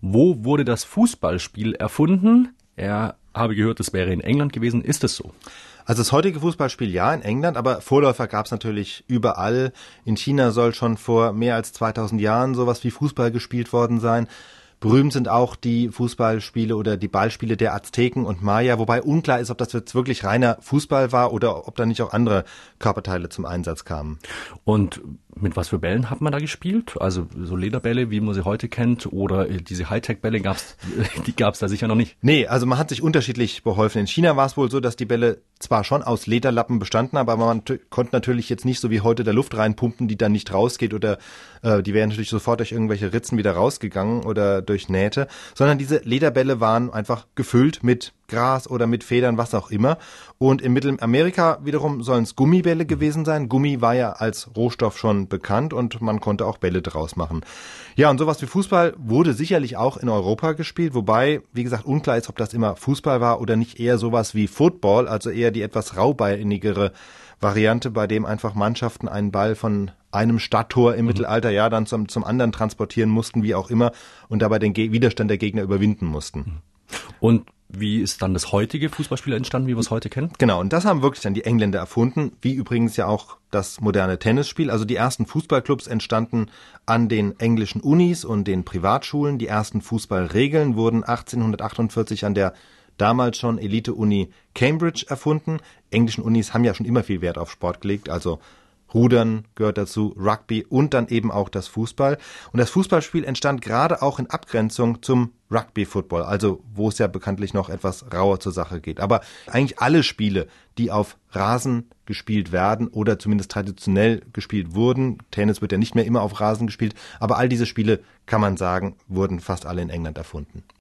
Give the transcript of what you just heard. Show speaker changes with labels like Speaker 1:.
Speaker 1: Wo wurde das Fußballspiel erfunden? Er habe gehört, es wäre in England gewesen. Ist es so?
Speaker 2: Also das heutige Fußballspiel ja in England, aber Vorläufer gab es natürlich überall. In China soll schon vor mehr als 2000 Jahren sowas wie Fußball gespielt worden sein. Berühmt sind auch die Fußballspiele oder die Ballspiele der Azteken und Maya, wobei unklar ist, ob das jetzt wirklich reiner Fußball war oder ob da nicht auch andere Körperteile zum Einsatz kamen.
Speaker 1: Und mit was für Bällen hat man da gespielt? Also so Lederbälle, wie man sie heute kennt, oder äh, diese Hightech-Bälle gab's, die gab's da sicher noch nicht.
Speaker 2: Nee, also man hat sich unterschiedlich beholfen. In China war es wohl so, dass die Bälle zwar schon aus Lederlappen bestanden, aber man konnte natürlich jetzt nicht so wie heute der Luft reinpumpen, die dann nicht rausgeht oder äh, die wären natürlich sofort durch irgendwelche Ritzen wieder rausgegangen oder durch Nähte, sondern diese Lederbälle waren einfach gefüllt mit Gras oder mit Federn, was auch immer. Und in Mittelamerika wiederum sollen es Gummibälle gewesen sein. Gummi war ja als Rohstoff schon bekannt und man konnte auch Bälle draus machen. Ja, und sowas wie Fußball wurde sicherlich auch in Europa gespielt, wobei, wie gesagt, unklar ist, ob das immer Fußball war oder nicht eher sowas wie Football, also eher die etwas raubeinigere Variante, bei dem einfach Mannschaften einen Ball von einem Stadttor im mhm. Mittelalter ja dann zum, zum anderen transportieren mussten, wie auch immer, und dabei den Ge Widerstand der Gegner überwinden mussten.
Speaker 1: Und wie ist dann das heutige Fußballspiel entstanden, wie wir es heute kennen?
Speaker 2: Genau, und das haben wirklich dann die Engländer erfunden, wie übrigens ja auch das moderne Tennisspiel. Also die ersten Fußballclubs entstanden an den englischen Unis und den Privatschulen. Die ersten Fußballregeln wurden 1848 an der damals schon Elite-Uni Cambridge erfunden. Englischen Unis haben ja schon immer viel Wert auf Sport gelegt, also Rudern gehört dazu, Rugby und dann eben auch das Fußball. Und das Fußballspiel entstand gerade auch in Abgrenzung zum Rugby-Football, also wo es ja bekanntlich noch etwas rauer zur Sache geht. Aber eigentlich alle Spiele, die auf Rasen gespielt werden oder zumindest traditionell gespielt wurden, Tennis wird ja nicht mehr immer auf Rasen gespielt, aber all diese Spiele, kann man sagen, wurden fast alle in England erfunden.